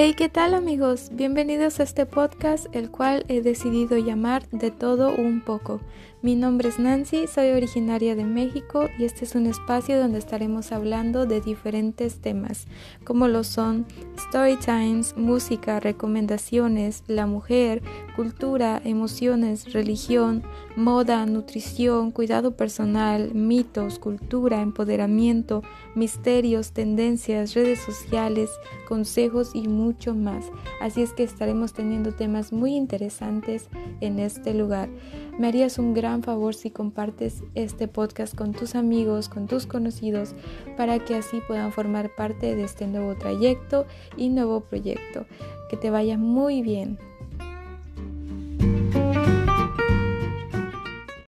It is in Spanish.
Hey, ¿qué tal amigos? Bienvenidos a este podcast, el cual he decidido llamar De todo un poco. Mi nombre es Nancy, soy originaria de México y este es un espacio donde estaremos hablando de diferentes temas, como lo son story times, música, recomendaciones, la mujer, cultura, emociones, religión, moda, nutrición, cuidado personal, mitos, cultura, empoderamiento, misterios, tendencias, redes sociales, consejos y mucho más. Así es que estaremos teniendo temas muy interesantes en este lugar. Me harías un gran favor si compartes este podcast con tus amigos, con tus conocidos, para que así puedan formar parte de este nuevo trayecto y nuevo proyecto. Que te vaya muy bien.